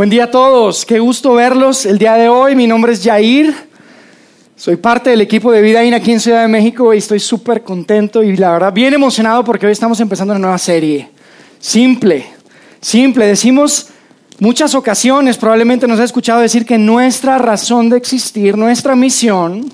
Buen día a todos, qué gusto verlos el día de hoy. Mi nombre es Jair, soy parte del equipo de Vida aquí en Ciudad de México y estoy súper contento y la verdad bien emocionado porque hoy estamos empezando una nueva serie. Simple, simple. Decimos muchas ocasiones, probablemente nos ha escuchado decir que nuestra razón de existir, nuestra misión,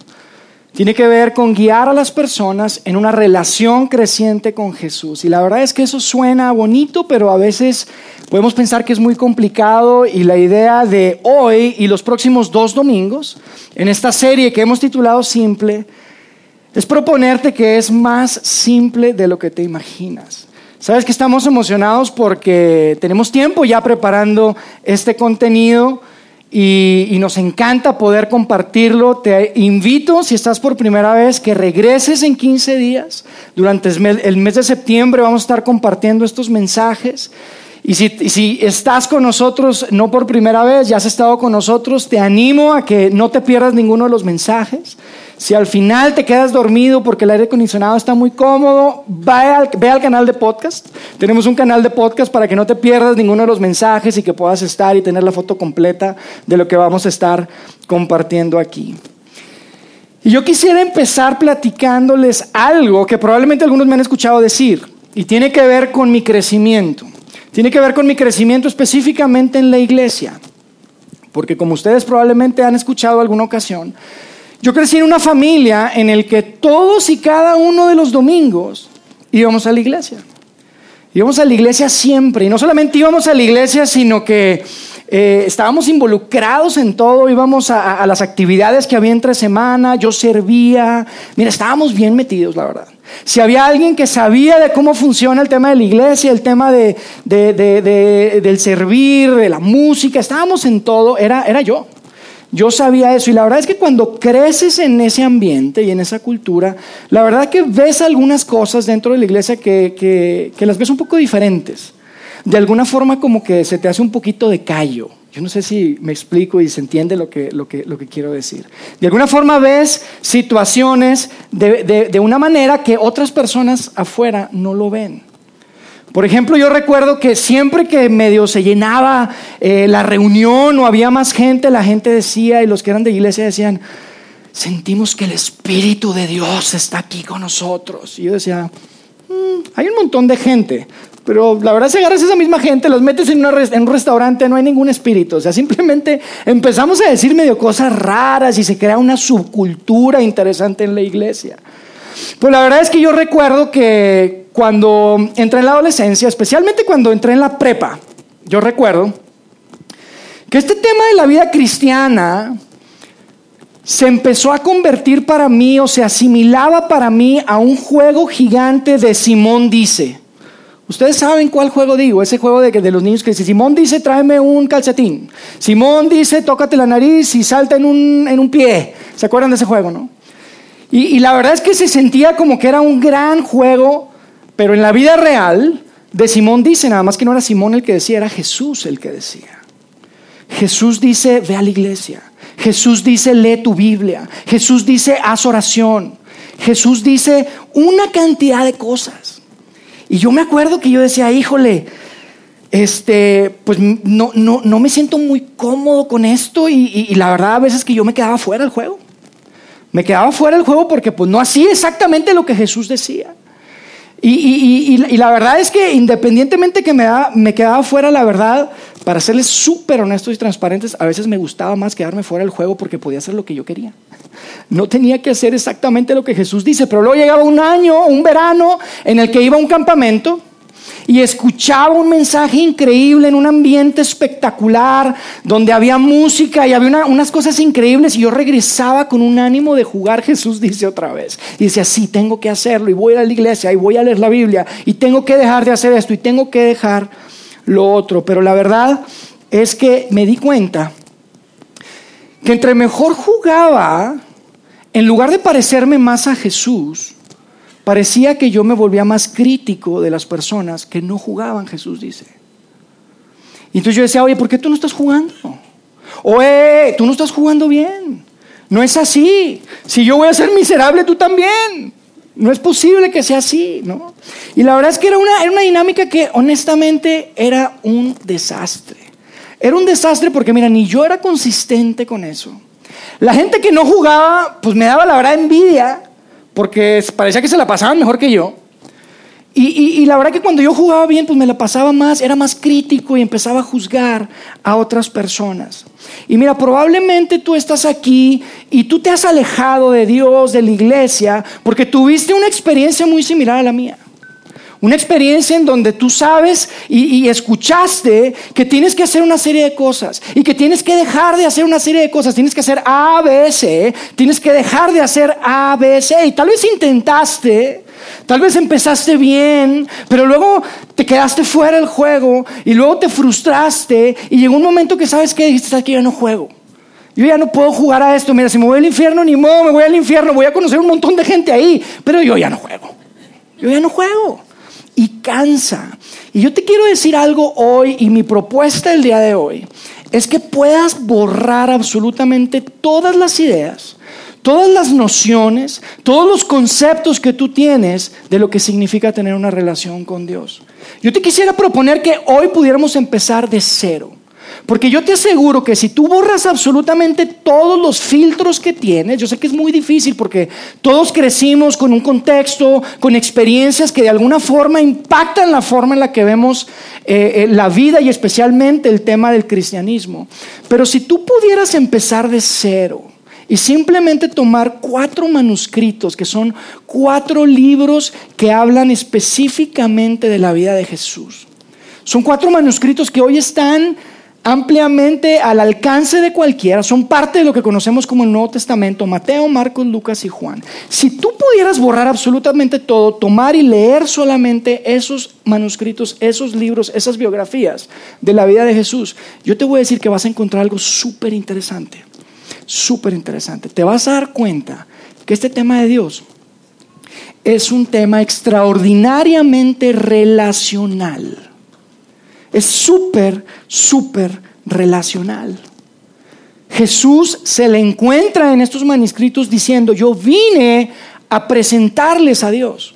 tiene que ver con guiar a las personas en una relación creciente con Jesús. Y la verdad es que eso suena bonito, pero a veces podemos pensar que es muy complicado y la idea de hoy y los próximos dos domingos, en esta serie que hemos titulado Simple, es proponerte que es más simple de lo que te imaginas. Sabes que estamos emocionados porque tenemos tiempo ya preparando este contenido y, nos encanta poder compartirlo. Te invito, si estás por primera vez, que regreses en 15 días. Durante el mes de septiembre vamos a estar compartiendo estos mensajes. Y si, si, estás con nosotros, no por primera vez, ya has estado con nosotros, te animo a que no te pierdas ninguno de los mensajes. Si al final te quedas dormido porque el aire acondicionado está muy cómodo, ve al, canal de podcast. Tenemos un canal de podcast para que no te pierdas ninguno de los mensajes y que puedas estar y tener la foto completa de lo que vamos a estar compartiendo aquí. Y yo quisiera empezar platicándoles algo que probablemente algunos me han escuchado decir y tiene que ver con mi crecimiento. Tiene que ver con mi crecimiento específicamente en la iglesia. Porque como ustedes probablemente han escuchado alguna ocasión, yo crecí en una familia en el que todos y cada uno de los domingos íbamos a la iglesia. Íbamos a la iglesia siempre. Y no solamente íbamos a la iglesia, sino que eh, estábamos involucrados en todo. Íbamos a, las actividades que había entre semana. Yo servía. Mira, estábamos bien metidos, la verdad. Si había alguien que sabía de cómo funciona el tema de la iglesia, el tema de, de, del servir, de la música, estábamos en todo, era, era yo. Yo sabía eso y la verdad es que cuando creces en ese ambiente y en esa cultura, la verdad que ves algunas cosas dentro de la iglesia que, que, las ves un poco diferentes. De alguna forma como que se te hace un poquito de callo. Yo no sé si me explico y se entiende lo que, lo que, lo que quiero decir. De alguna forma ves situaciones de, de, de una manera que otras personas afuera no lo ven. Por ejemplo, yo recuerdo que siempre que medio se llenaba eh, la reunión o había más gente, la gente decía, y los que eran de iglesia decían, sentimos que el Espíritu de Dios está aquí con nosotros. Y yo decía, mm, hay un montón de gente, pero la verdad que agarras a esa misma gente, los metes en, en, un restaurante, no hay ningún espíritu. O sea, simplemente empezamos a decir medio cosas raras y se crea una subcultura interesante en la iglesia. Pues la verdad es que yo recuerdo que cuando entré en la adolescencia, especialmente cuando entré en la prepa, yo recuerdo que este tema de la vida cristiana se empezó a convertir para mí o se asimilaba para mí a un juego gigante de Simón dice. Ustedes saben cuál juego digo, ese juego de, de los niños que dice, Simón dice, tráeme un calcetín. Simón dice, tócate la nariz y salta en un, en un pie. ¿Se acuerdan de ese juego, no? Y, la verdad es que se sentía como que era un gran juego, pero en la vida real de Simón dice, nada más que no era Simón el que decía, era Jesús el que decía. Jesús dice, ve a la iglesia. Jesús dice, lee tu Biblia. Jesús dice, haz oración. Jesús dice una cantidad de cosas. Y yo me acuerdo que yo decía, híjole, este, pues no, no, no me siento muy cómodo con esto y, y la verdad a veces que yo me quedaba fuera del juego. Me quedaba fuera del juego porque pues no hacía exactamente lo que Jesús decía. Y, la verdad es que independientemente que me, me quedaba fuera, la verdad, para serles súper honestos y transparentes, a veces me gustaba más quedarme fuera del juego porque podía hacer lo que yo quería. No tenía que hacer exactamente lo que Jesús dice, pero luego llegaba un año, un verano, en el que iba a un campamento y escuchaba un mensaje increíble en un ambiente espectacular, donde había música y había unas cosas increíbles y yo regresaba con un ánimo de jugar, Jesús dice otra vez. Y decía, sí, tengo que hacerlo y voy a la iglesia y voy a leer la Biblia y tengo que dejar de hacer esto y tengo que dejar lo otro. Pero la verdad es que me di cuenta que entre mejor jugaba, en lugar de parecerme más a Jesús, parecía que yo me volvía más crítico de las personas que no jugaban, Jesús dice. Y entonces yo decía, oye, ¿por qué tú no estás jugando? Oye, tú no estás jugando bien. No es así. Si yo voy a ser miserable, tú también. No es posible que sea así, ¿no? Y la verdad es que era una, era una dinámica que honestamente era un desastre. Era un desastre porque, mira, ni yo era consistente con eso. La gente que no jugaba, pues me daba la verdad envidia, porque parecía que se la pasaban mejor que yo. Y, la verdad que cuando yo jugaba bien, pues me la pasaba más, era más crítico y empezaba a juzgar a otras personas. Y mira, probablemente tú estás aquí y tú te has alejado de Dios, de la iglesia, porque tuviste una experiencia muy similar a la mía. Una experiencia en donde tú sabes y, escuchaste que tienes que hacer una serie de cosas y que tienes que dejar de hacer una serie de cosas. Tienes que hacer A, B, C. Tienes que dejar de hacer A, B, C. Y tal vez intentaste, tal vez empezaste bien, pero luego te quedaste fuera del juego y luego te frustraste y llegó un momento que sabes que dijiste, que yo no juego. Yo ya no puedo jugar a esto. Mira, si me voy al infierno, ni modo, me voy al infierno. Voy a conocer un montón de gente ahí, pero yo ya no juego. Yo ya no juego y cansa. Y yo te quiero decir algo hoy y mi propuesta el día de hoy es que puedas borrar absolutamente todas las ideas, todas las nociones, todos los conceptos que tú tienes de lo que significa tener una relación con Dios. Yo te quisiera proponer que hoy pudiéramos empezar de cero. Porque yo te aseguro que si tú borras absolutamente todos los filtros que tienes, yo sé que es muy difícil porque todos crecimos con un contexto, con experiencias que de alguna forma impactan la forma en la que vemos eh, eh, la vida y especialmente el tema del cristianismo. Pero si tú pudieras empezar de cero, y simplemente tomar cuatro manuscritos, que son cuatro libros que hablan específicamente de la vida de Jesús. Son cuatro manuscritos que hoy están ampliamente al alcance de cualquiera, son parte de lo que conocemos como el Nuevo Testamento, Mateo, Marcos, Lucas y Juan. Si tú pudieras borrar absolutamente todo, tomar y leer solamente esos manuscritos, esos libros, esas biografías de la vida de Jesús, yo te voy a decir que vas a encontrar algo súper interesante, súper interesante. Te vas a dar cuenta que este tema de Dios es un tema extraordinariamente relacional es súper, súper relacional. Jesús se le encuentra en estos manuscritos diciendo, yo vine a presentarles a Dios.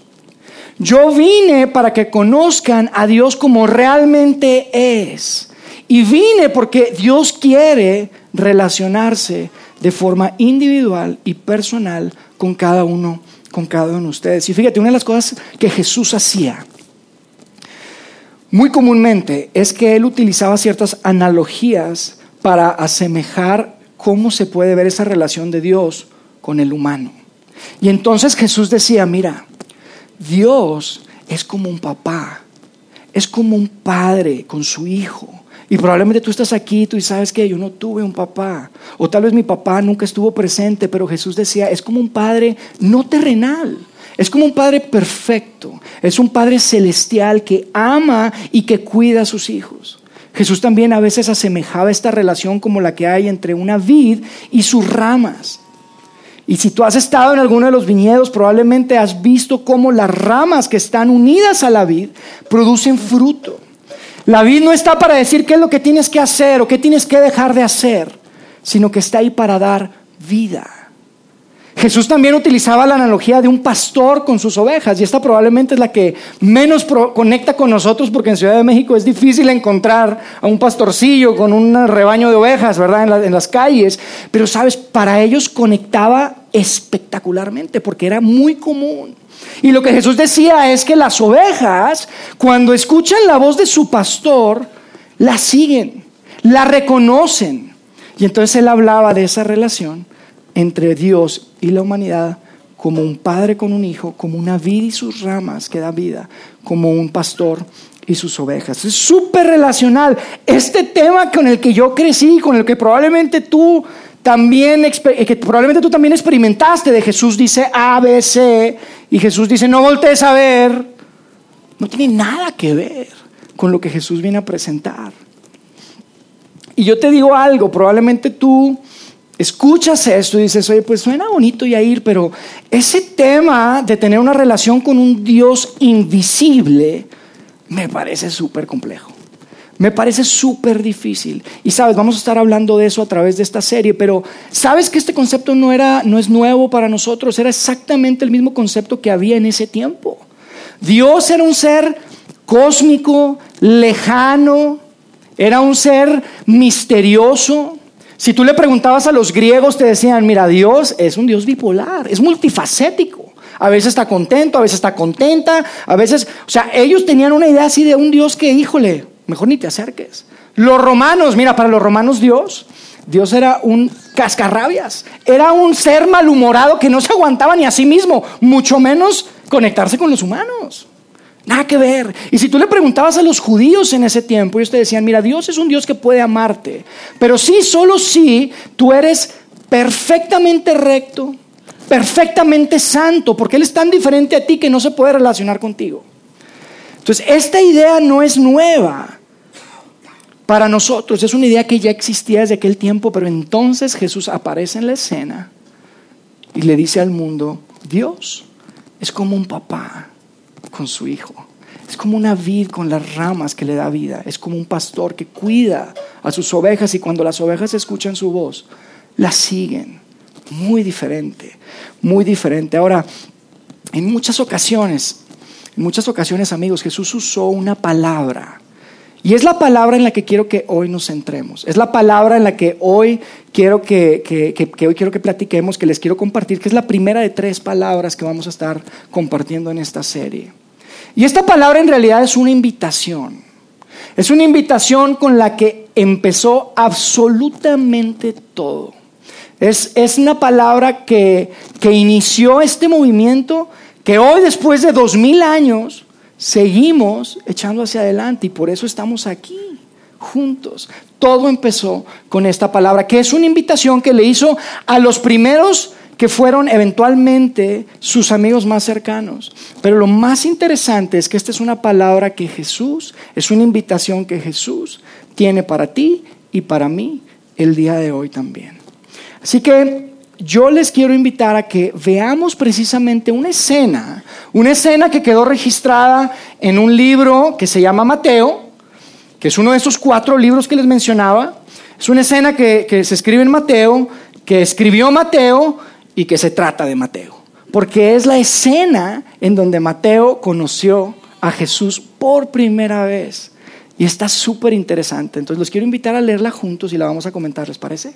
Yo vine para que conozcan a Dios como realmente es. Y vine porque Dios quiere relacionarse de forma individual y personal con cada uno, con cada uno de ustedes. Y fíjate, una de las cosas que Jesús hacía muy comúnmente es que él utilizaba ciertas analogías para asemejar cómo se puede ver esa relación de Dios con el humano. Y entonces Jesús decía, mira, Dios es como un papá, es como un padre con su hijo. Y probablemente tú estás aquí tú y sabes que yo no tuve un papá. O tal vez mi papá nunca estuvo presente, pero Jesús decía, es como un padre no terrenal. Es como un padre perfecto, es un padre celestial que ama y que cuida a sus hijos. Jesús también a veces asemejaba esta relación como la que hay entre una vid y sus ramas. Y si tú has estado en alguno de los viñedos, probablemente has visto cómo las ramas que están unidas a la vid producen fruto. La vid no está para decir qué es lo que tienes que hacer o qué tienes que dejar de hacer, sino que está ahí para dar vida. Jesús también utilizaba la analogía de un pastor con sus ovejas y esta probablemente es la que menos conecta con nosotros porque en Ciudad de México es difícil encontrar a un pastorcillo con un rebaño de ovejas, ¿verdad? En, las calles. Pero, ¿sabes? Para ellos conectaba espectacularmente porque era muy común. Y lo que Jesús decía es que las ovejas, cuando escuchan la voz de su pastor, la siguen, la reconocen. Y entonces él hablaba de esa relación entre Dios y la humanidad como un padre con un hijo, como una vid y sus ramas que da vida, como un pastor y sus ovejas. Es súper relacional. Este tema con el que yo crecí, con el que probablemente tú también, eh, que probablemente tú también experimentaste, de Jesús dice A, B, C, y Jesús dice no voltees a ver, no tiene nada que ver con lo que Jesús viene a presentar. Y yo te digo algo, probablemente tú escuchas esto y dices, oye, pues suena bonito ir, pero ese tema de tener una relación con un Dios invisible me parece súper complejo. Me parece súper difícil. Y sabes, vamos a estar hablando de eso a través de esta serie, pero sabes que este concepto no, era, no es nuevo para nosotros, era exactamente el mismo concepto que había en ese tiempo. Dios era un ser cósmico, lejano, Era un ser misterioso. Si tú le preguntabas a los griegos, te decían, mira, Dios es un Dios bipolar, es multifacético. A veces está contento, a veces está contenta, a veces, o sea, ellos tenían una idea así de un Dios que, híjole, mejor ni te acerques. Los romanos, mira, para los romanos Dios, Dios era un cascarrabias, era un ser malhumorado que no se aguantaba ni a sí mismo, mucho menos conectarse con los humanos. Nada que ver. Y si tú le preguntabas a los judíos en ese tiempo, ellos te decían, mira, Dios es un Dios que puede amarte, pero sí, solo si tú eres perfectamente recto, perfectamente santo, porque Él es tan diferente a ti que no se puede relacionar contigo. Entonces, esta idea no es nueva para nosotros, es una idea que ya existía desde aquel tiempo, pero entonces Jesús aparece en la escena y le dice al mundo, Dios es como un papá con su hijo. Es como una vid con las ramas que le da vida. Es como un pastor que cuida a sus ovejas y cuando las ovejas escuchan su voz, las siguen. Muy diferente, muy diferente. Ahora, en muchas ocasiones, en muchas ocasiones, amigos, Jesús usó una palabra. Y es la palabra en la que quiero que hoy nos centremos. Es la palabra en la que hoy quiero que, que, hoy quiero que platiquemos, que les quiero compartir, que es la primera de tres palabras que vamos a estar compartiendo en esta serie. Y esta palabra en realidad es una invitación. Es una invitación con la que empezó absolutamente todo. Es, una palabra que, que inició este movimiento que hoy, después de dos mil años, seguimos echando hacia adelante y por eso estamos aquí juntos. Todo empezó con esta palabra, que es una invitación que le hizo a los primeros que fueron eventualmente sus amigos más cercanos. Pero lo más interesante es que esta es una palabra que Jesús, es una invitación que Jesús tiene para ti y para mí el día de hoy también. Así que yo les quiero invitar a que veamos precisamente una escena, una escena que quedó registrada en un libro que se llama Mateo, que es uno de esos cuatro libros que les mencionaba. Es una escena que, se escribe en Mateo, que escribió Mateo y que se trata de Mateo. Porque es la escena en donde Mateo conoció a Jesús por primera vez. Y está súper interesante. Entonces los quiero invitar a leerla juntos y la vamos a comentar, ¿les parece?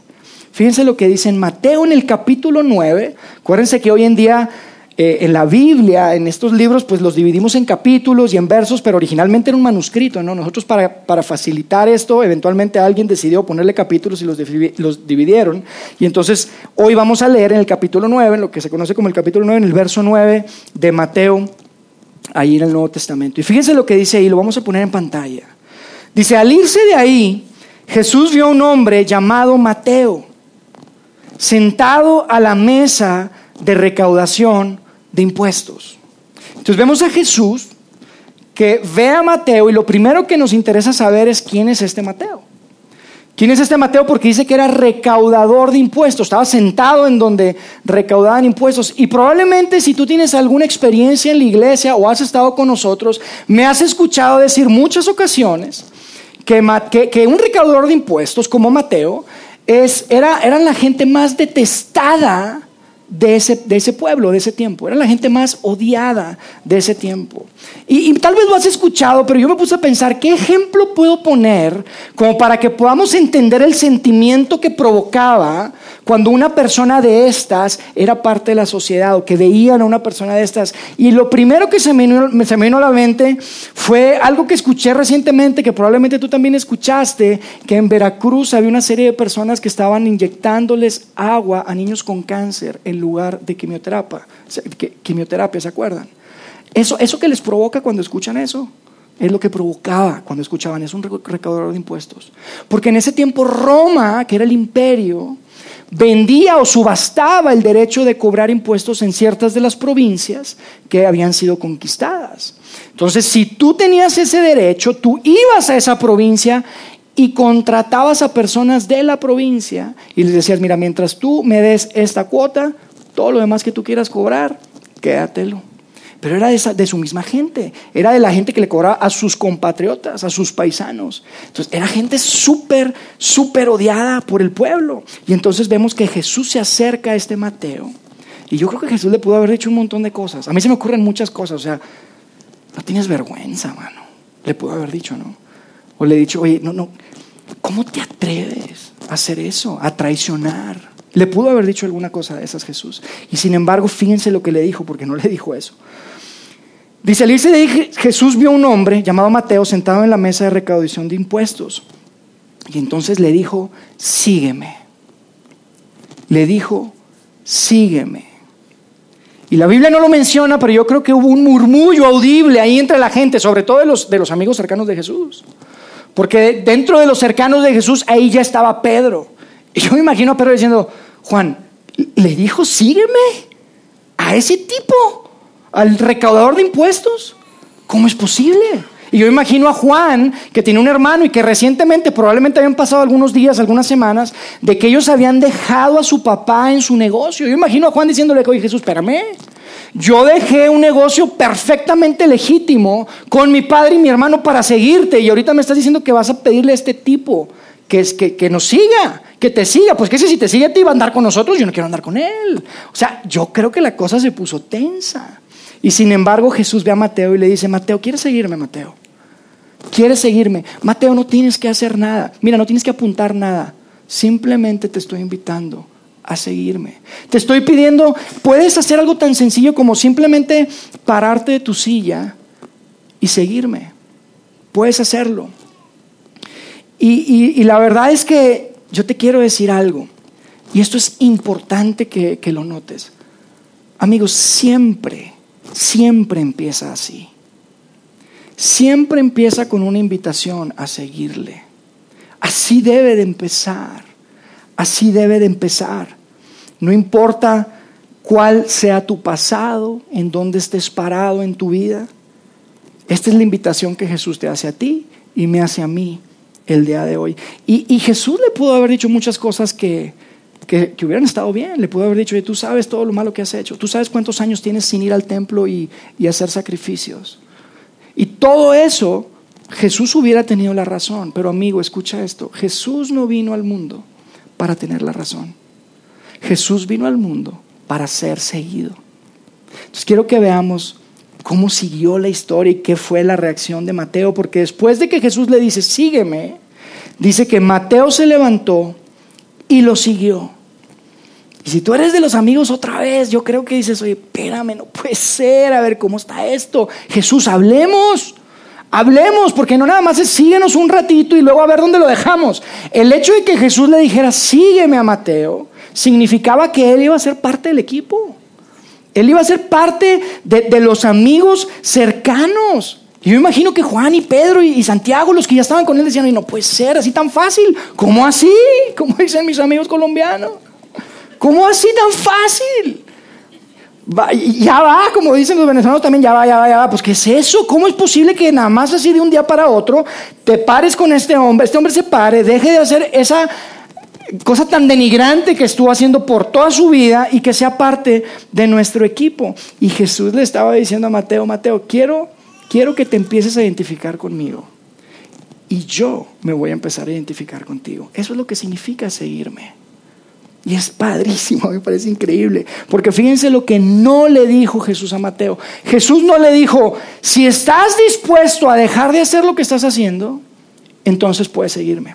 Fíjense lo que dice en Mateo en el capítulo 9. Acuérdense que hoy en día eh, en la Biblia, en estos libros, pues los dividimos en capítulos y en versos, pero originalmente era un manuscrito, ¿no? Nosotros para, facilitar esto, eventualmente alguien decidió ponerle capítulos y los, los dividieron. Y entonces hoy vamos a leer en el capítulo 9, en lo que se conoce como el capítulo 9, en el verso 9 de Mateo, ahí en el Nuevo Testamento. Y fíjense lo que dice ahí, lo vamos a poner en pantalla. Dice, al irse de ahí, Jesús vio a un hombre llamado Mateo sentado a la mesa de recaudación de impuestos. Entonces vemos a Jesús que ve a Mateo y lo primero que nos interesa saber es quién es este Mateo. ¿Quién es este Mateo? Porque dice que era recaudador de impuestos, estaba sentado en donde recaudaban impuestos. Y probablemente si tú tienes alguna experiencia en la iglesia o has estado con nosotros, me has escuchado decir muchas ocasiones que, un recaudador de impuestos como Mateo es, era, eran la gente más detestada de ese, de ese, pueblo, de ese tiempo. Era la gente más odiada de ese tiempo. Y, y, tal vez lo has escuchado, pero yo me puse a pensar, ¿qué ejemplo puedo poner como para que podamos entender el sentimiento que provocaba cuando una persona de estas era parte de la sociedad o que veían a una persona de estas. Y lo primero que se me, vino, se me vino a la mente fue algo que escuché recientemente, que probablemente tú también escuchaste, que en Veracruz había una serie de personas que estaban inyectándoles agua a niños con cáncer en lugar de quimioterapia. Quimioterapia, ¿se acuerdan? Eso, eso que les provoca cuando escuchan eso. Es lo que provocaba cuando escuchaban, es un recaudador de impuestos. Porque en ese tiempo Roma, que era el imperio, vendía o subastaba el derecho de cobrar impuestos en ciertas de las provincias que habían sido conquistadas. Entonces, si tú tenías ese derecho, tú ibas a esa provincia y contratabas a personas de la provincia y les decías, mira, mientras tú me des esta cuota, todo lo demás que tú quieras cobrar, quédatelo pero era de, su misma gente, era de la gente que le cobraba a sus compatriotas, a sus paisanos. Entonces era gente súper, súper odiada por el pueblo. Y entonces vemos que Jesús se acerca a este Mateo. Y yo creo que Jesús le pudo haber dicho un montón de cosas. A mí se me ocurren muchas cosas. O sea, no tienes vergüenza, mano. Le pudo haber dicho, ¿no? O le he dicho, oye, no, no, ¿cómo te atreves a hacer eso? A traicionar. Le pudo haber dicho alguna cosa de esas Jesús. Y sin embargo, fíjense lo que le dijo, porque no le dijo eso. Dice, dice de Jesús vio a un hombre llamado Mateo sentado en la mesa de recaudación de impuestos. Y entonces le dijo, sígueme. Le dijo, sígueme. Y la Biblia no lo menciona, pero yo creo que hubo un murmullo audible ahí entre la gente, sobre todo de los, de los amigos cercanos de Jesús. Porque dentro de los cercanos de Jesús, ahí ya estaba Pedro. Y yo me imagino a Pedro diciendo, Juan, le dijo, sígueme a ese tipo al recaudador de impuestos. ¿Cómo es posible? Y yo imagino a Juan, que tiene un hermano y que recientemente, probablemente habían pasado algunos días, algunas semanas, de que ellos habían dejado a su papá en su negocio. Yo imagino a Juan diciéndole, oye Jesús, espérame, yo dejé un negocio perfectamente legítimo con mi padre y mi hermano para seguirte y ahorita me estás diciendo que vas a pedirle a este tipo que, es, que, que nos siga, que te siga. Pues que si te sigue a ti a andar con nosotros, yo no quiero andar con él. O sea, yo creo que la cosa se puso tensa. Y sin embargo Jesús ve a Mateo y le dice, Mateo, ¿quieres seguirme, Mateo? ¿Quieres seguirme? Mateo, no tienes que hacer nada. Mira, no tienes que apuntar nada. Simplemente te estoy invitando a seguirme. Te estoy pidiendo, puedes hacer algo tan sencillo como simplemente pararte de tu silla y seguirme. Puedes hacerlo. Y, la verdad es que yo te quiero decir algo. Y esto es importante que, lo notes. Amigos, siempre siempre empieza así. Siempre empieza con una invitación a seguirle. Así debe de empezar. Así debe de empezar. No importa cuál sea tu pasado, en dónde estés parado en tu vida. Esta es la invitación que Jesús te hace a ti y me hace a mí el día de hoy. Y, y Jesús le pudo haber dicho muchas cosas que, que, hubieran estado bien. Le pudo haber dicho, tú sabes todo lo malo que has hecho, tú sabes cuántos años tienes sin ir al templo y, y hacer sacrificios. Y todo eso, Jesús hubiera tenido la razón. Pero amigo, escucha esto, Jesús no vino al mundo para tener la razón. Jesús vino al mundo para ser seguido. Entonces quiero que veamos cómo siguió la historia y qué fue la reacción de Mateo, porque después de que Jesús le dice, sígueme, dice que Mateo se levantó y lo siguió. Y si tú eres de los amigos otra vez, yo creo que dices, oye, espérame, no puede ser, a ver cómo está esto. Jesús, hablemos, hablemos, porque no nada más es síguenos un ratito y luego a ver dónde lo dejamos. El hecho de que Jesús le dijera, sígueme a Mateo, significaba que él iba a ser parte del equipo. Él iba a ser parte de, de los amigos cercanos. Y yo imagino que Juan y Pedro y, Santiago, los que ya estaban con él, decían, no puede ser así tan fácil. ¿Cómo así? Como dicen mis amigos colombianos. ¿Cómo así tan fácil? ya va, como dicen los venezolanos también, ya va, ya va, ya va. Pues, ¿qué es eso? ¿Cómo es posible que nada más así de un día para otro te pares con este hombre, este hombre se pare, deje de hacer esa cosa tan denigrante que estuvo haciendo por toda su vida y que sea parte de nuestro equipo? Y Jesús le estaba diciendo a Mateo, Mateo, quiero quiero que te empieces a identificar conmigo. Y yo me voy a empezar a identificar contigo. Eso es lo que significa seguirme. Y es padrísimo, me parece increíble. Porque fíjense lo que no le dijo Jesús a Mateo. Jesús no le dijo, si estás dispuesto a dejar de hacer lo que estás haciendo, entonces puedes seguirme.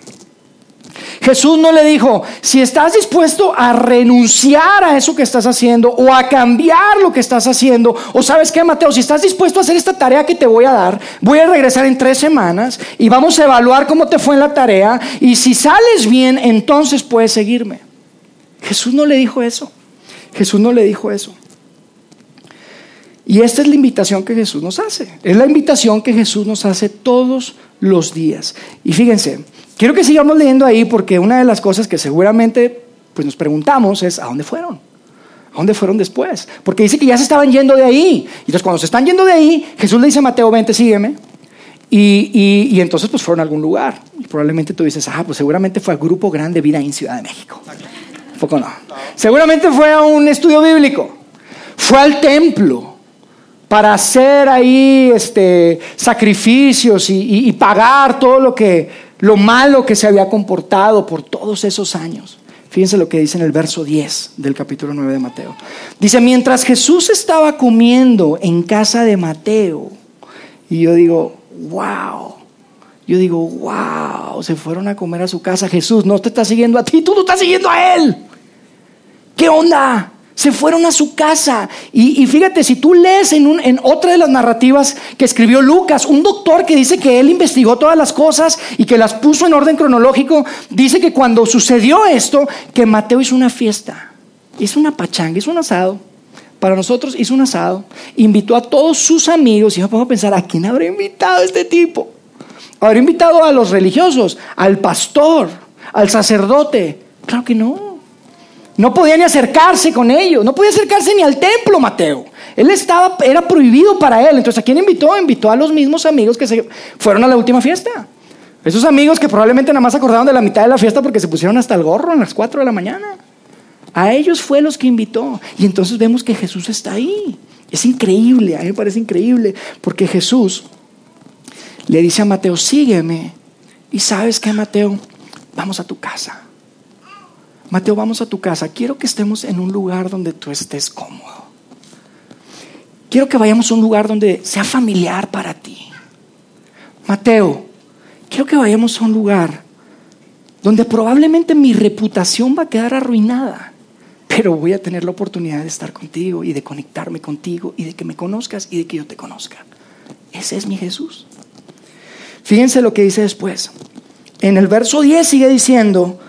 Jesús no le dijo, si estás dispuesto a renunciar a eso que estás haciendo o a cambiar lo que estás haciendo, o sabes qué, Mateo, si estás dispuesto a hacer esta tarea que te voy a dar, voy a regresar en tres semanas y vamos a evaluar cómo te fue en la tarea y si sales bien, entonces puedes seguirme. Jesús no le dijo eso. Jesús no le dijo eso. Y esta es la invitación que Jesús nos hace. Es la invitación que Jesús nos hace todos los días. Y fíjense, Quiero que sigamos leyendo ahí porque una de las cosas que seguramente pues nos preguntamos es ¿a dónde fueron? ¿A dónde fueron después? Porque dice que ya se estaban yendo de ahí. Y entonces cuando se están yendo de ahí, Jesús le dice a Mateo, vente, sígueme. Y, y, entonces pues fueron a algún lugar. Y probablemente tú dices, ah, pues seguramente fue al grupo grande Vida en Ciudad de México. No. Seguramente fue a un estudio bíblico. Fue al templo para hacer ahí este, sacrificios y, y pagar todo lo que lo malo que se había comportado por todos esos años. Fíjense lo que dice en el verso 10 del capítulo 9 de Mateo. Dice, mientras Jesús estaba comiendo en casa de Mateo, y yo digo, wow, Yo digo, wow, se fueron a comer a su casa. Jesús no te está siguiendo a ti, tú lo estás siguiendo a él. ¿Qué onda? Se fueron a su casa. Y, fíjate, si tú lees en, otra de las narrativas que escribió Lucas, un doctor que dice que él investigó todas las cosas y que las puso en orden cronológico, dice que cuando sucedió esto, que Mateo hizo una fiesta. Hizo una pachanga, hizo un asado. Para nosotros hizo un asado. Invitó a todos sus amigos. Y yo pongo a pensar, ¿a quién habrá invitado este tipo? ¿Habrá invitado a los religiosos? ¿Al pastor? ¿Al sacerdote? Claro que no. No podía ni acercarse con ellos, no podía acercarse ni al templo, Mateo. Él estaba, era prohibido para él. Entonces, ¿a quién invitó? Invitó a los mismos amigos que se fueron a la última fiesta. Esos amigos que probablemente nada más acordaron de la mitad de la fiesta porque se pusieron hasta el gorro en las 4 de la mañana. A ellos fue los que invitó. Y entonces vemos que Jesús está ahí. Es increíble, a mí me parece increíble, porque Jesús le dice a Mateo, sígueme. Y sabes que Mateo, vamos a tu casa. Mateo, vamos a tu casa. Quiero que estemos en un lugar donde tú estés cómodo. Quiero que vayamos a un lugar donde sea familiar para ti. Mateo, quiero que vayamos a un lugar donde probablemente mi reputación va a quedar arruinada, pero voy a tener la oportunidad de estar contigo y de conectarme contigo y de que me conozcas y de que yo te conozca. Ese es mi Jesús. Fíjense lo que dice después. En el verso 10 sigue diciendo,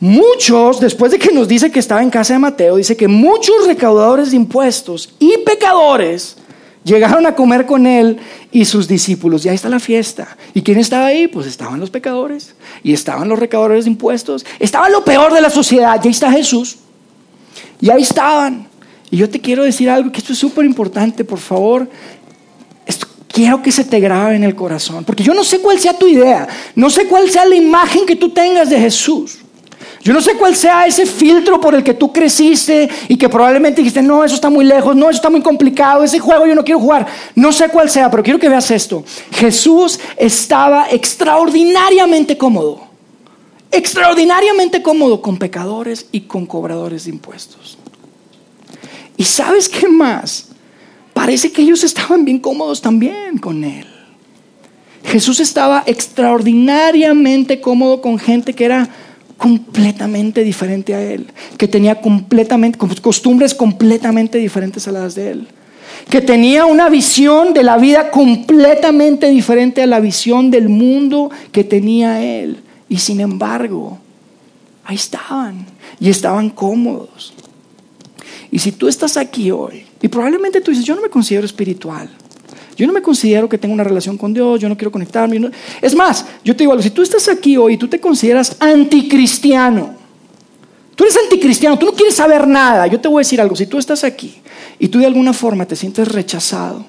Muchos, después de que nos dice que estaba en casa de Mateo, dice que muchos recaudadores de impuestos y pecadores llegaron a comer con él y sus discípulos. Y ahí está la fiesta. ¿Y quién estaba ahí? Pues estaban los pecadores y estaban los recaudadores de impuestos. Estaba lo peor de la sociedad. Y ahí está Jesús. Y ahí estaban. Y yo te quiero decir algo, que esto es súper importante, por favor. Esto quiero que se te grabe en el corazón. Porque yo no sé cuál sea tu idea. No sé cuál sea la imagen que tú tengas de Jesús. Yo no sé cuál sea ese filtro por el que tú creciste y que probablemente dijiste, no, eso está muy lejos, no, eso está muy complicado, ese juego yo no quiero jugar. No sé cuál sea, pero quiero que veas esto. Jesús estaba extraordinariamente cómodo, extraordinariamente cómodo con pecadores y con cobradores de impuestos. ¿Y sabes qué más? Parece que ellos estaban bien cómodos también con él. Jesús estaba extraordinariamente cómodo con gente que era completamente diferente a él, que tenía completamente costumbres completamente diferentes a las de él, que tenía una visión de la vida completamente diferente a la visión del mundo que tenía él. Y sin embargo, ahí estaban y estaban cómodos. Y si tú estás aquí hoy, y probablemente tú dices, yo no me considero espiritual, yo no me considero que tenga una relación con Dios, yo no quiero conectarme. Es más, yo te digo algo, si tú estás aquí hoy y tú te consideras anticristiano, tú eres anticristiano, tú no quieres saber nada, yo te voy a decir algo, si tú estás aquí y tú de alguna forma te sientes rechazado,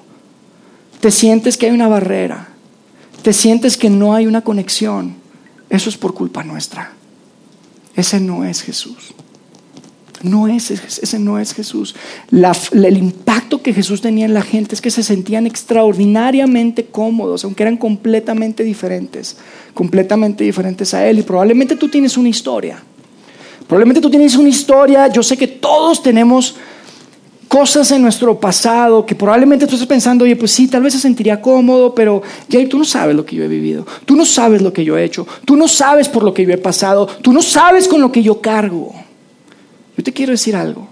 te sientes que hay una barrera, te sientes que no hay una conexión, eso es por culpa nuestra. Ese no es Jesús. No es, ese no es Jesús. el impacto que Jesús tenía en la gente es que se sentían extraordinariamente cómodos, aunque eran completamente diferentes, completamente diferentes a Él. Y probablemente tú tienes una historia. Probablemente tú tienes una historia. Yo sé que todos tenemos cosas en nuestro pasado que probablemente tú estás pensando, oye, pues sí, tal vez se sentiría cómodo, pero Jay, tú no sabes lo que yo he vivido, tú no sabes lo que yo he hecho, tú no sabes por lo que yo he pasado, tú no sabes con lo que yo cargo. Yo te quiero decir algo.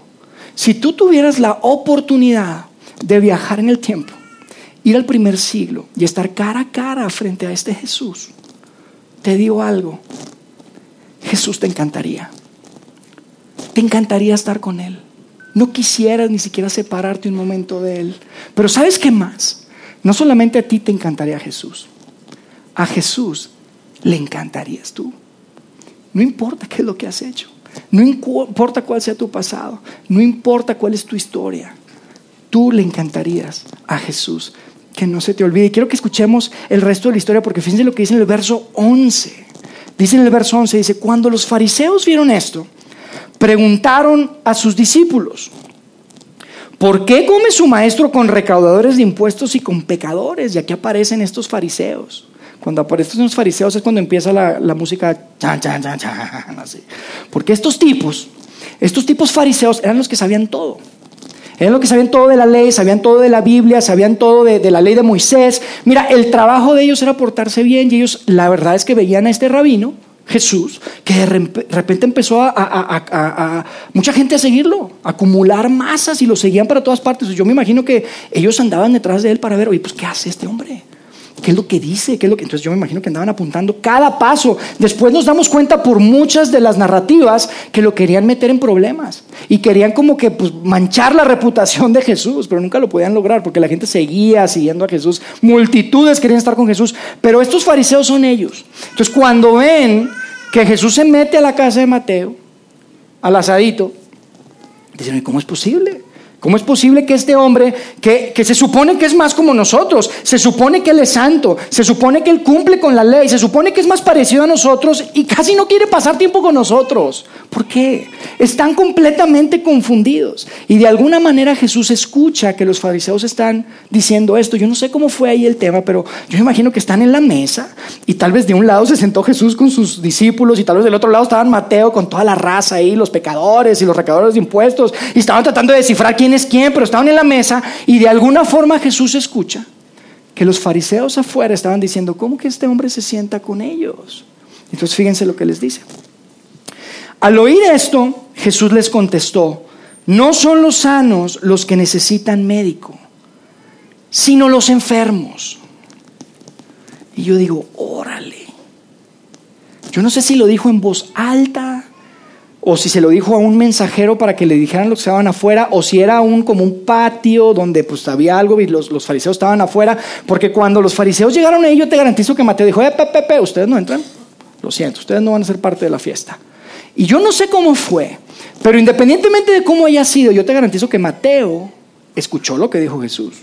Si tú tuvieras la oportunidad de viajar en el tiempo, ir al primer siglo y estar cara a cara frente a este Jesús, te digo algo, Jesús te encantaría. Te encantaría estar con Él. No quisieras ni siquiera separarte un momento de Él. Pero ¿sabes qué más? No solamente a ti te encantaría Jesús, a Jesús le encantarías tú. No importa qué es lo que has hecho. No importa cuál sea tu pasado, no importa cuál es tu historia, tú le encantarías a Jesús. Que no se te olvide. Quiero que escuchemos el resto de la historia porque fíjense lo que dice en el verso 11. Dice en el verso 11, dice, cuando los fariseos vieron esto, preguntaron a sus discípulos, ¿por qué come su maestro con recaudadores de impuestos y con pecadores? Y aquí aparecen estos fariseos. Cuando aparecen los fariseos es cuando empieza la, música, chan, chan, chan, chan, así. Porque estos tipos, estos tipos fariseos eran los que sabían todo. Eran los que sabían todo de la ley, sabían todo de la Biblia, sabían todo de, de la ley de Moisés. Mira, el trabajo de ellos era portarse bien y ellos, la verdad es que veían a este rabino, Jesús, que de repente empezó a, mucha gente a seguirlo, a acumular masas y lo seguían para todas partes. Yo me imagino que ellos andaban detrás de él para ver, oye, pues ¿qué hace este hombre? ¿Qué es lo que dice? ¿Qué es lo que... Entonces yo me imagino que andaban apuntando cada paso. Después nos damos cuenta por muchas de las narrativas que lo querían meter en problemas y querían como que pues, manchar la reputación de Jesús, pero nunca lo podían lograr porque la gente seguía siguiendo a Jesús. Multitudes querían estar con Jesús, pero estos fariseos son ellos. Entonces cuando ven que Jesús se mete a la casa de Mateo, al asadito, dicen, ¿y cómo es posible? ¿Cómo es posible que este hombre, que, se supone que es más como nosotros, se supone que él es santo, se supone que él cumple con la ley, se supone que es más parecido a nosotros y casi no quiere pasar tiempo con nosotros? ¿Por qué? Están completamente confundidos. Y de alguna manera Jesús escucha que los fariseos están diciendo esto. Yo no sé cómo fue ahí el tema, pero yo imagino que están en la mesa y tal vez de un lado se sentó Jesús con sus discípulos y tal vez del otro lado estaban Mateo con toda la raza ahí, los pecadores y los recaudadores de impuestos y estaban tratando de descifrar quién es quién, pero estaban en la mesa y de alguna forma Jesús escucha que los fariseos afuera estaban diciendo, ¿cómo que este hombre se sienta con ellos? Entonces fíjense lo que les dice. Al oír esto, Jesús les contestó, no son los sanos los que necesitan médico, sino los enfermos. Y yo digo, órale. Yo no sé si lo dijo en voz alta o si se lo dijo a un mensajero para que le dijeran lo que estaban afuera, o si era un, como un patio donde pues había algo y los, los fariseos estaban afuera, porque cuando los fariseos llegaron ahí, yo te garantizo que Mateo dijo, eh, pepe, ustedes no entran, lo siento, ustedes no van a ser parte de la fiesta. Y yo no sé cómo fue, pero independientemente de cómo haya sido, yo te garantizo que Mateo escuchó lo que dijo Jesús.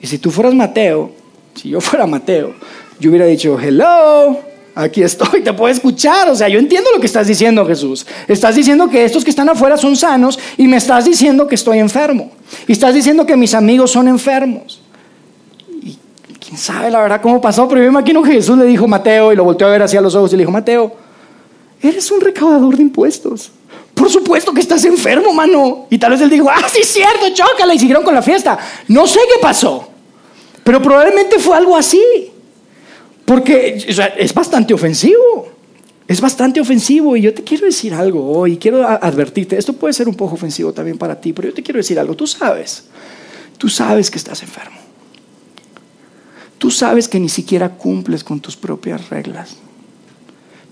Y si tú fueras Mateo, si yo fuera Mateo, yo hubiera dicho, hello, Aquí estoy, te puedo escuchar. O sea, yo entiendo lo que estás diciendo, Jesús. Estás diciendo que estos que están afuera son sanos y me estás diciendo que estoy enfermo. Y estás diciendo que mis amigos son enfermos. Y quién sabe la verdad cómo pasó, pero yo me imagino que Jesús le dijo a Mateo y lo volteó a ver hacia los ojos y le dijo, Mateo, eres un recaudador de impuestos. Por supuesto que estás enfermo, mano. Y tal vez él dijo, ah, sí, cierto, chócala. Y siguieron con la fiesta. No sé qué pasó, pero probablemente fue algo así. Porque es bastante ofensivo. Es bastante ofensivo y yo te quiero decir algo hoy, quiero advertirte, esto puede ser un poco ofensivo también para ti, pero yo te quiero decir algo, tú sabes, tú sabes que estás enfermo. Tú sabes que ni siquiera cumples con tus propias reglas.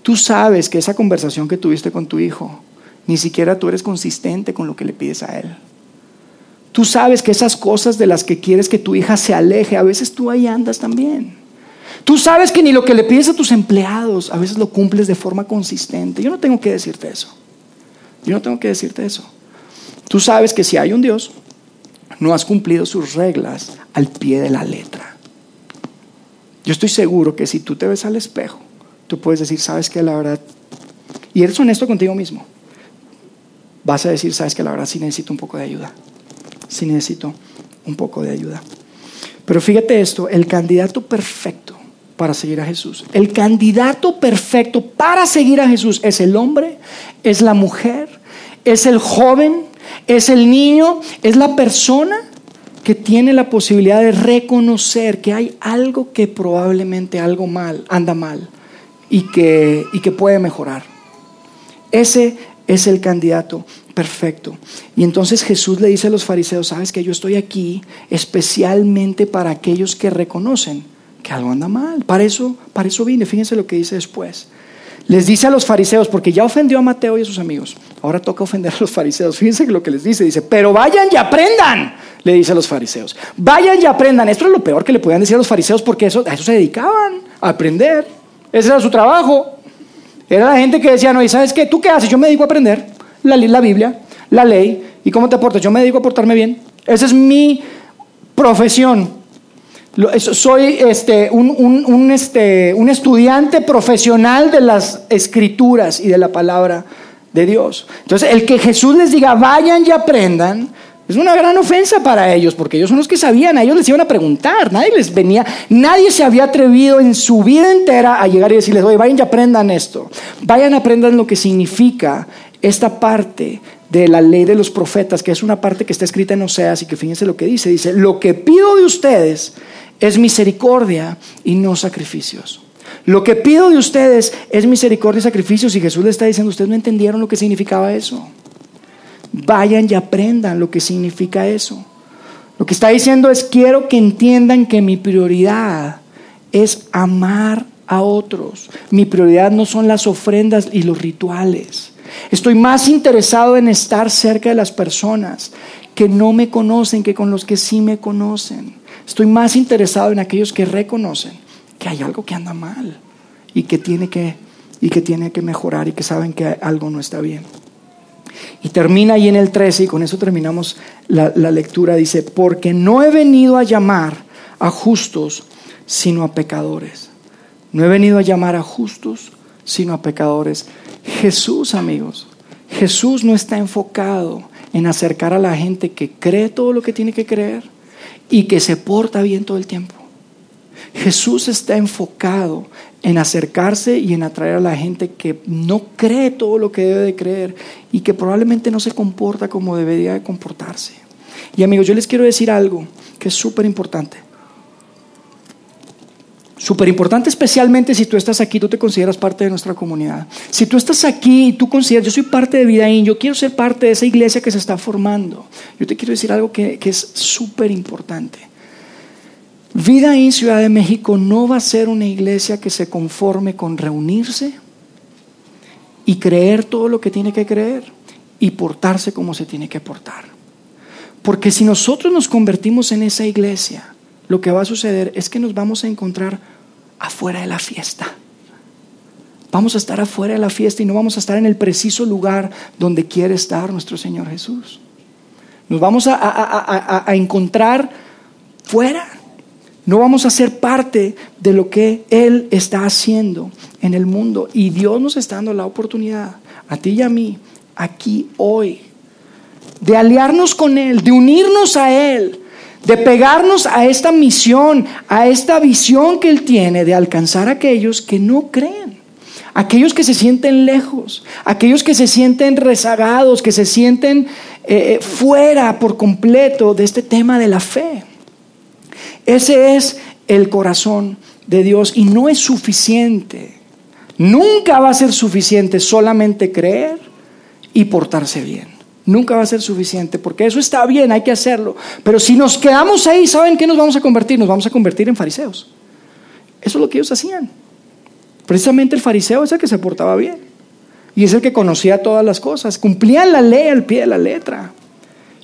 Tú sabes que esa conversación que tuviste con tu hijo, ni siquiera tú eres consistente con lo que le pides a él. Tú sabes que esas cosas de las que quieres que tu hija se aleje, a veces tú ahí andas también. Tú sabes que ni lo que le pides a tus empleados a veces lo cumples de forma consistente. Yo no tengo que decirte eso. Yo no tengo que decirte eso. Tú sabes que si hay un Dios, no has cumplido sus reglas al pie de la letra. Yo estoy seguro que si tú te ves al espejo, tú puedes decir, sabes que la verdad, y eres honesto contigo mismo, vas a decir, sabes que la verdad sí necesito un poco de ayuda. Sí necesito un poco de ayuda. Pero fíjate esto, el candidato perfecto para seguir a Jesús. El candidato perfecto para seguir a Jesús es el hombre, es la mujer, es el joven, es el niño, es la persona que tiene la posibilidad de reconocer que hay algo que probablemente algo mal, anda mal y que, y que puede mejorar. Ese es el candidato perfecto. Y entonces Jesús le dice a los fariseos, sabes que yo estoy aquí especialmente para aquellos que reconocen que algo anda mal. Para eso, para eso vine. Fíjense lo que dice después. Les dice a los fariseos, porque ya ofendió a Mateo y a sus amigos. Ahora toca ofender a los fariseos. Fíjense lo que les dice. Dice, pero vayan y aprendan, le dice a los fariseos. Vayan y aprendan. Esto es lo peor que le podían decir a los fariseos porque eso, a eso se dedicaban, a aprender. Ese era su trabajo. Era la gente que decía, no, ¿y sabes qué? ¿Tú qué haces? Yo me dedico a aprender la, la Biblia, la ley. ¿Y cómo te portas? Yo me dedico a portarme bien. Esa es mi profesión. Soy este, un, este, un estudiante profesional de las escrituras y de la palabra de Dios. Entonces, el que Jesús les diga, vayan y aprendan, es una gran ofensa para ellos, porque ellos son los que sabían, a ellos les iban a preguntar, nadie les venía, nadie se había atrevido en su vida entera a llegar y decirles, oye, vayan y aprendan esto, vayan aprendan lo que significa esta parte de la ley de los profetas, que es una parte que está escrita en Oseas y que fíjense lo que dice, dice, lo que pido de ustedes es misericordia y no sacrificios. Lo que pido de ustedes es misericordia y sacrificios y Jesús le está diciendo, ustedes no entendieron lo que significaba eso. Vayan y aprendan lo que significa eso. Lo que está diciendo es, quiero que entiendan que mi prioridad es amar a otros. Mi prioridad no son las ofrendas y los rituales. Estoy más interesado en estar cerca de las personas que no me conocen que con los que sí me conocen. Estoy más interesado en aquellos que reconocen que hay algo que anda mal y que tiene que, y que, tiene que mejorar y que saben que algo no está bien. Y termina ahí en el 13 y con eso terminamos la, la lectura. Dice, porque no he venido a llamar a justos, sino a pecadores. No he venido a llamar a justos, sino a pecadores. Jesús, amigos, Jesús no está enfocado en acercar a la gente que cree todo lo que tiene que creer y que se porta bien todo el tiempo. Jesús está enfocado en acercarse y en atraer a la gente que no cree todo lo que debe de creer y que probablemente no se comporta como debería de comportarse. Y amigos, yo les quiero decir algo que es súper importante. Súper importante, especialmente si tú estás aquí, tú te consideras parte de nuestra comunidad. Si tú estás aquí y tú consideras, yo soy parte de Vidaín, yo quiero ser parte de esa iglesia que se está formando. Yo te quiero decir algo que, que es súper importante. Vidaín, Ciudad de México, no va a ser una iglesia que se conforme con reunirse y creer todo lo que tiene que creer y portarse como se tiene que portar. Porque si nosotros nos convertimos en esa iglesia, lo que va a suceder es que nos vamos a encontrar afuera de la fiesta. Vamos a estar afuera de la fiesta y no vamos a estar en el preciso lugar donde quiere estar nuestro Señor Jesús. Nos vamos a, encontrar fuera. No vamos a ser parte de lo que Él está haciendo en el mundo. Y Dios nos está dando la oportunidad, a ti y a mí, aquí, hoy, de aliarnos con Él, de unirnos a Él de pegarnos a esta misión, a esta visión que Él tiene de alcanzar a aquellos que no creen, aquellos que se sienten lejos, aquellos que se sienten rezagados, que se sienten eh, eh, fuera por completo de este tema de la fe. Ese es el corazón de Dios y no es suficiente. Nunca va a ser suficiente solamente creer y portarse bien. Nunca va a ser suficiente, porque eso está bien, hay que hacerlo. Pero si nos quedamos ahí, ¿saben qué nos vamos a convertir? Nos vamos a convertir en fariseos. Eso es lo que ellos hacían. Precisamente el fariseo es el que se portaba bien. Y es el que conocía todas las cosas. Cumplían la ley al pie de la letra.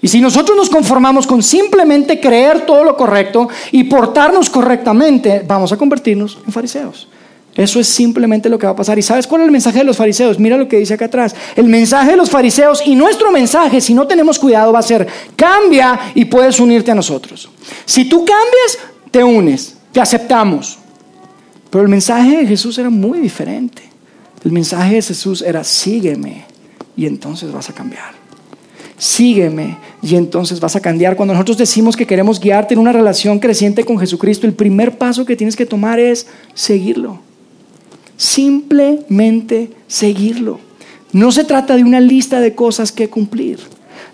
Y si nosotros nos conformamos con simplemente creer todo lo correcto y portarnos correctamente, vamos a convertirnos en fariseos. Eso es simplemente lo que va a pasar. ¿Y sabes cuál es el mensaje de los fariseos? Mira lo que dice acá atrás. El mensaje de los fariseos y nuestro mensaje, si no tenemos cuidado, va a ser cambia y puedes unirte a nosotros. Si tú cambias, te unes, te aceptamos. Pero el mensaje de Jesús era muy diferente. El mensaje de Jesús era sígueme y entonces vas a cambiar. Sígueme y entonces vas a cambiar. Cuando nosotros decimos que queremos guiarte en una relación creciente con Jesucristo, el primer paso que tienes que tomar es seguirlo. Simplemente seguirlo. No se trata de una lista de cosas que cumplir.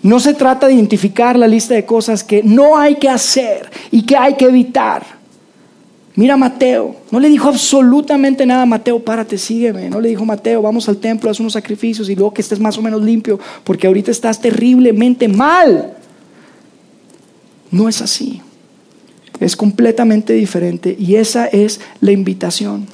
No se trata de identificar la lista de cosas que no hay que hacer y que hay que evitar. Mira Mateo, no le dijo absolutamente nada a Mateo, párate, sígueme. No le dijo Mateo, vamos al templo, haz unos sacrificios y luego que estés más o menos limpio, porque ahorita estás terriblemente mal. No es así. Es completamente diferente y esa es la invitación.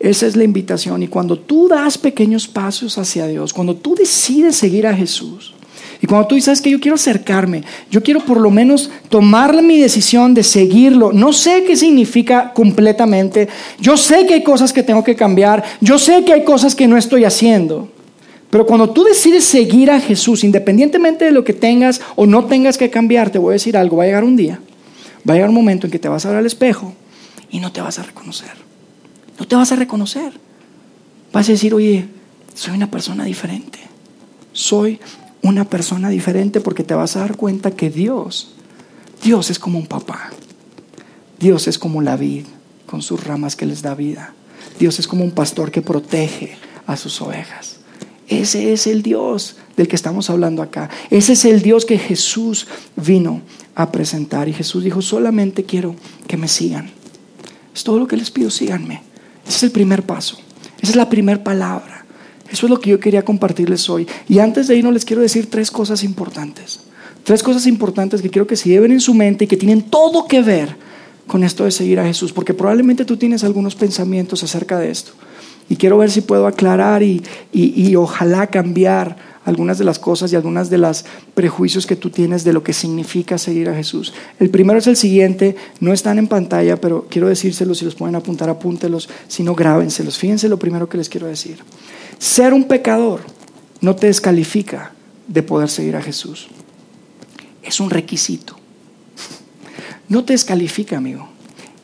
Esa es la invitación. Y cuando tú das pequeños pasos hacia Dios, cuando tú decides seguir a Jesús, y cuando tú dices que yo quiero acercarme, yo quiero por lo menos tomar mi decisión de seguirlo. No sé qué significa completamente. Yo sé que hay cosas que tengo que cambiar. Yo sé que hay cosas que no estoy haciendo. Pero cuando tú decides seguir a Jesús, independientemente de lo que tengas o no tengas que cambiar, te voy a decir algo. Va a llegar un día, va a llegar un momento en que te vas a ver al espejo y no te vas a reconocer. No te vas a reconocer. Vas a decir, oye, soy una persona diferente. Soy una persona diferente porque te vas a dar cuenta que Dios, Dios es como un papá. Dios es como la vid con sus ramas que les da vida. Dios es como un pastor que protege a sus ovejas. Ese es el Dios del que estamos hablando acá. Ese es el Dios que Jesús vino a presentar. Y Jesús dijo, solamente quiero que me sigan. Es todo lo que les pido, síganme. Ese es el primer paso. Esa es la primera palabra. Eso es lo que yo quería compartirles hoy. Y antes de irnos les quiero decir tres cosas importantes. Tres cosas importantes que quiero que se lleven en su mente y que tienen todo que ver con esto de seguir a Jesús. Porque probablemente tú tienes algunos pensamientos acerca de esto. Y quiero ver si puedo aclarar y, y, ojalá cambiar algunas de las cosas y algunas de los prejuicios que tú tienes de lo que significa seguir a Jesús. El primero es el siguiente, no están en pantalla, pero quiero decírselos, si los pueden apuntar, apúntelos, si no, grábenselos. Fíjense lo primero que les quiero decir. Ser un pecador no te descalifica de poder seguir a Jesús. Es un requisito. No te descalifica, amigo.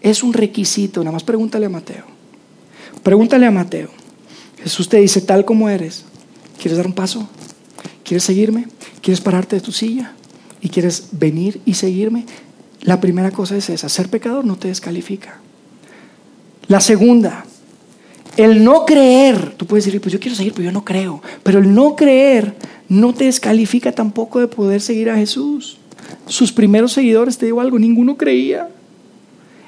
Es un requisito. Nada más pregúntale a Mateo. Pregúntale a Mateo. Jesús te dice, tal como eres, ¿quieres dar un paso? ¿Quieres seguirme? ¿Quieres pararte de tu silla? ¿Y quieres venir y seguirme? La primera cosa es esa, ser pecador no te descalifica. La segunda, el no creer, tú puedes decir, pues yo quiero seguir, pero yo no creo. Pero el no creer no te descalifica tampoco de poder seguir a Jesús. Sus primeros seguidores, te digo algo, ninguno creía.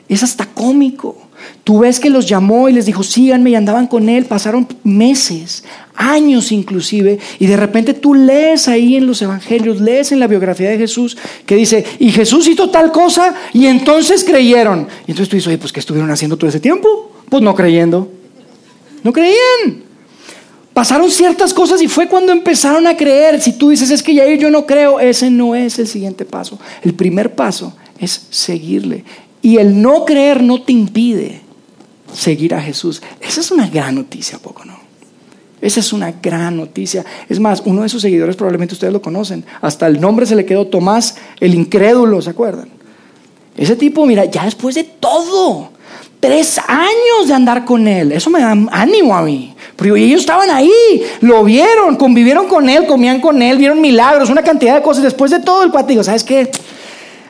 Es hasta cómico. Tú ves que los llamó y les dijo, síganme y andaban con él, pasaron meses, años inclusive, y de repente tú lees ahí en los evangelios, lees en la biografía de Jesús que dice, y Jesús hizo tal cosa y entonces creyeron. Y entonces tú dices, oye, pues ¿qué estuvieron haciendo todo ese tiempo? Pues no creyendo. No creían. Pasaron ciertas cosas y fue cuando empezaron a creer. Si tú dices, es que ya yo no creo, ese no es el siguiente paso. El primer paso es seguirle. Y el no creer no te impide seguir a Jesús. Esa es una gran noticia, poco no? Esa es una gran noticia. Es más, uno de sus seguidores probablemente ustedes lo conocen. Hasta el nombre se le quedó Tomás el incrédulo, ¿se acuerdan? Ese tipo, mira, ya después de todo, tres años de andar con él, eso me da ánimo a mí. Pero ellos estaban ahí, lo vieron, convivieron con él, comían con él, vieron milagros, una cantidad de cosas. Después de todo, el cuate digo, ¿sabes qué?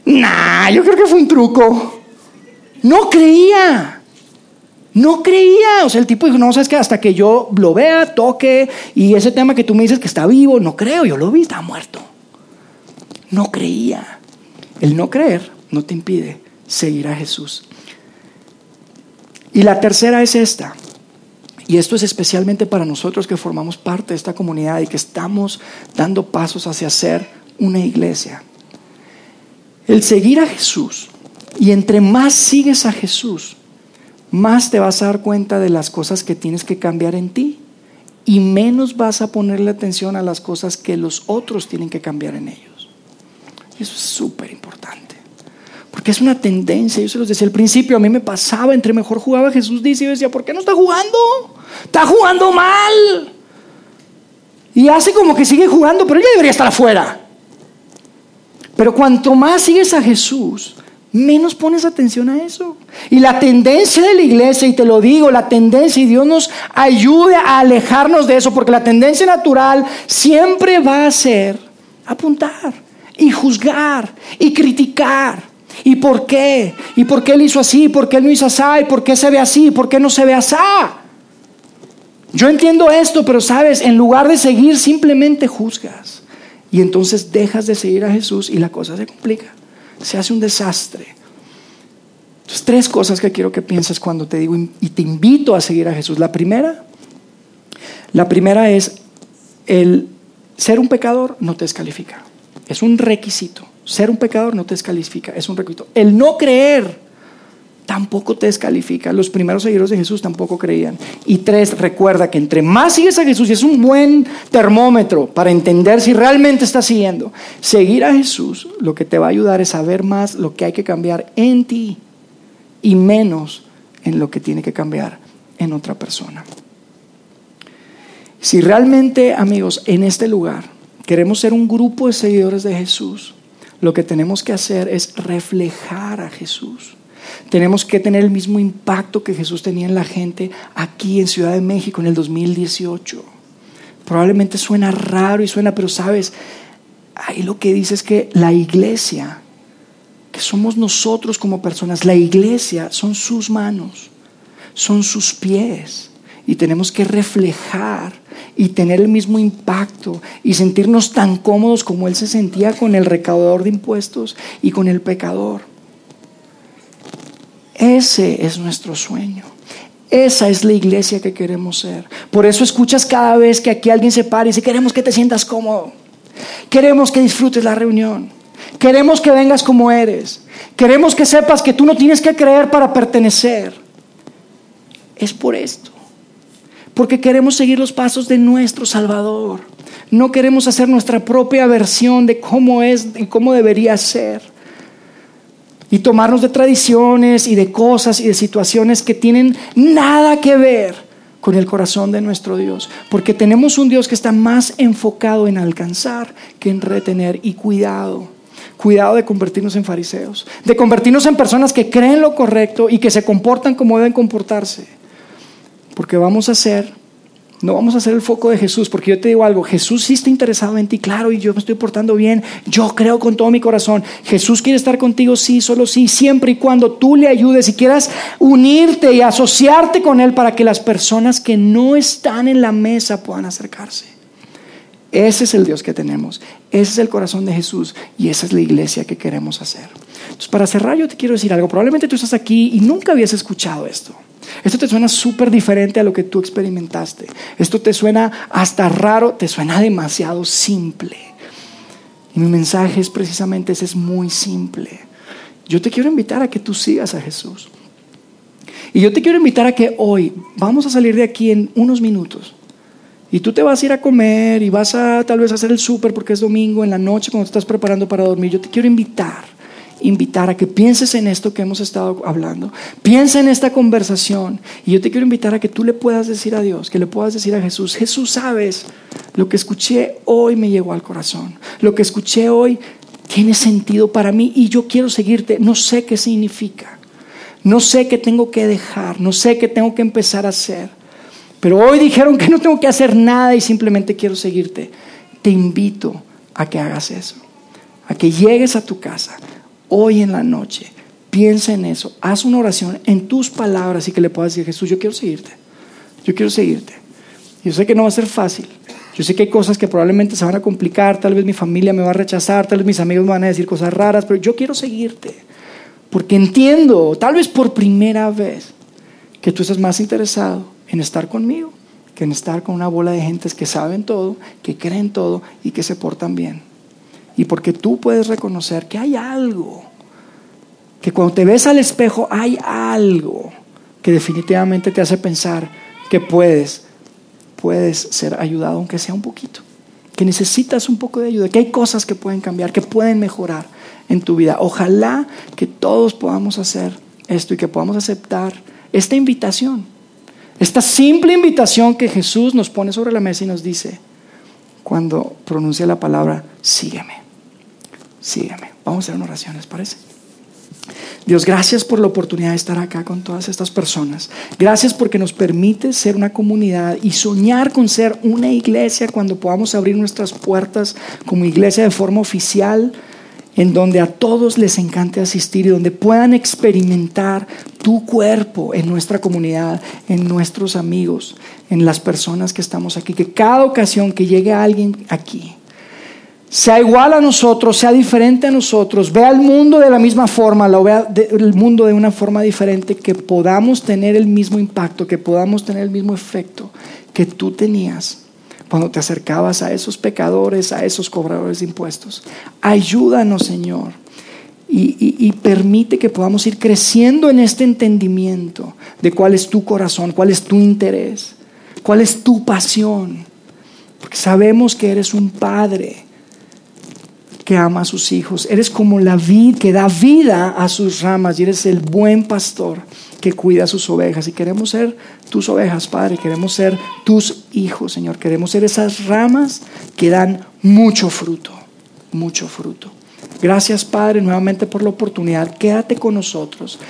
Nah, yo creo que fue un truco. No creía. No creía. O sea, el tipo dijo, no, sabes que hasta que yo lo vea, toque, y ese tema que tú me dices que está vivo, no creo, yo lo vi, está muerto. No creía. El no creer no te impide seguir a Jesús. Y la tercera es esta. Y esto es especialmente para nosotros que formamos parte de esta comunidad y que estamos dando pasos hacia ser una iglesia. El seguir a Jesús y entre más sigues a Jesús, más te vas a dar cuenta de las cosas que tienes que cambiar en ti y menos vas a ponerle atención a las cosas que los otros tienen que cambiar en ellos. Eso es súper importante. Porque es una tendencia, yo se los decía al principio, a mí me pasaba, entre mejor jugaba Jesús dice, yo decía, ¿por qué no está jugando? Está jugando mal. Y hace como que sigue jugando, pero ella debería estar afuera. Pero cuanto más sigues a Jesús, menos pones atención a eso. Y la tendencia de la iglesia, y te lo digo, la tendencia, y Dios nos ayude a alejarnos de eso, porque la tendencia natural siempre va a ser apuntar y juzgar y criticar. ¿Y por qué? ¿Y por qué él hizo así? ¿Por qué él no hizo así? ¿Y por qué se ve así? ¿Por qué no se ve así? Yo entiendo esto, pero sabes, en lugar de seguir, simplemente juzgas. Y entonces dejas de seguir a Jesús y la cosa se complica se hace un desastre. Entonces, tres cosas que quiero que pienses cuando te digo y te invito a seguir a Jesús. La primera, la primera es el ser un pecador no te descalifica. Es un requisito. Ser un pecador no te descalifica, es un requisito. El no creer tampoco te descalifica. Los primeros seguidores de Jesús tampoco creían. Y tres, recuerda que entre más sigues a Jesús, y es un buen termómetro para entender si realmente estás siguiendo, seguir a Jesús lo que te va a ayudar es saber más lo que hay que cambiar en ti y menos en lo que tiene que cambiar en otra persona. Si realmente, amigos, en este lugar queremos ser un grupo de seguidores de Jesús, lo que tenemos que hacer es reflejar a Jesús. Tenemos que tener el mismo impacto que Jesús tenía en la gente aquí en Ciudad de México en el 2018. Probablemente suena raro y suena, pero sabes, ahí lo que dice es que la iglesia, que somos nosotros como personas, la iglesia son sus manos, son sus pies y tenemos que reflejar y tener el mismo impacto y sentirnos tan cómodos como Él se sentía con el recaudador de impuestos y con el pecador. Ese es nuestro sueño. Esa es la iglesia que queremos ser. Por eso escuchas cada vez que aquí alguien se para y dice, queremos que te sientas cómodo. Queremos que disfrutes la reunión. Queremos que vengas como eres. Queremos que sepas que tú no tienes que creer para pertenecer. Es por esto. Porque queremos seguir los pasos de nuestro Salvador. No queremos hacer nuestra propia versión de cómo es y cómo debería ser. Y tomarnos de tradiciones y de cosas y de situaciones que tienen nada que ver con el corazón de nuestro Dios. Porque tenemos un Dios que está más enfocado en alcanzar que en retener. Y cuidado Cuidado de convertirnos en fariseos, de convertirnos en personas que creen lo correcto y que se comportan como deben comportarse. Porque vamos a ser, no vamos a ser el foco de Jesús, porque yo te digo algo, Jesús sí está interesado en ti, claro, y yo me estoy portando bien, yo creo con todo mi corazón. Jesús quiere estar contigo, sí, solo sí, siempre y cuando tú le ayudes y quieras unirte y asociarte con Él para que las personas que no están en la mesa puedan acercarse. Ese es el Dios que tenemos. Ese es el corazón de Jesús y esa es la iglesia que queremos hacer. Entonces, para cerrar, yo te quiero decir algo. Probablemente tú estás aquí y nunca habías escuchado esto. Esto te suena súper diferente a lo que tú experimentaste. Esto te suena hasta raro, te suena demasiado simple. Y mi mensaje es precisamente ese, es muy simple. Yo te quiero invitar a que tú sigas a Jesús. Y yo te quiero invitar a que hoy vamos a salir de aquí en unos minutos y tú te vas a ir a comer y vas a tal vez hacer el súper porque es domingo, en la noche cuando te estás preparando para dormir. Yo te quiero invitar, invitar a que pienses en esto que hemos estado hablando. Piensa en esta conversación. Y yo te quiero invitar a que tú le puedas decir a Dios, que le puedas decir a Jesús, Jesús, sabes, lo que escuché hoy me llegó al corazón. Lo que escuché hoy tiene sentido para mí y yo quiero seguirte. No sé qué significa. No sé qué tengo que dejar. No sé qué tengo que empezar a hacer. Pero hoy dijeron que no tengo que hacer nada y simplemente quiero seguirte. Te invito a que hagas eso, a que llegues a tu casa hoy en la noche. Piensa en eso, haz una oración en tus palabras y que le puedas decir, Jesús, yo quiero seguirte, yo quiero seguirte. Yo sé que no va a ser fácil, yo sé que hay cosas que probablemente se van a complicar, tal vez mi familia me va a rechazar, tal vez mis amigos me van a decir cosas raras, pero yo quiero seguirte, porque entiendo, tal vez por primera vez, que tú estás más interesado en estar conmigo que en estar con una bola de gentes que saben todo, que creen todo y que se portan bien. Y porque tú puedes reconocer que hay algo, que cuando te ves al espejo hay algo que definitivamente te hace pensar que puedes, puedes ser ayudado aunque sea un poquito, que necesitas un poco de ayuda, que hay cosas que pueden cambiar, que pueden mejorar en tu vida. Ojalá que todos podamos hacer esto y que podamos aceptar esta invitación esta simple invitación que Jesús nos pone sobre la mesa y nos dice cuando pronuncia la palabra, sígueme, sígueme. Vamos a hacer una oración, ¿les parece? Dios, gracias por la oportunidad de estar acá con todas estas personas. Gracias porque nos permite ser una comunidad y soñar con ser una iglesia cuando podamos abrir nuestras puertas como iglesia de forma oficial en donde a todos les encante asistir y donde puedan experimentar tu cuerpo en nuestra comunidad, en nuestros amigos, en las personas que estamos aquí. Que cada ocasión que llegue alguien aquí, sea igual a nosotros, sea diferente a nosotros, vea el mundo de la misma forma, lo vea el mundo de una forma diferente, que podamos tener el mismo impacto, que podamos tener el mismo efecto que tú tenías cuando te acercabas a esos pecadores, a esos cobradores de impuestos. Ayúdanos, Señor, y, permite que podamos ir creciendo en este entendimiento de cuál es tu corazón, cuál es tu interés, cuál es tu pasión. Porque sabemos que eres un padre que ama a sus hijos. Eres como la vid que da vida a sus ramas y eres el buen pastor que cuida sus ovejas. Y queremos ser tus ovejas, Padre. Queremos ser tus hijos, Señor. Queremos ser esas ramas que dan mucho fruto, mucho fruto. Gracias, Padre, nuevamente por la oportunidad. Quédate con nosotros.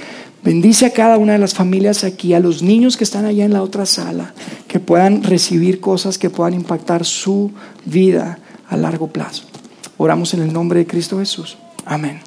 Bendice a cada una de las familias aquí, a los niños que están allá en la otra sala, que puedan recibir cosas que puedan impactar su vida a largo plazo. Oramos en el nombre de Cristo Jesús. Amén.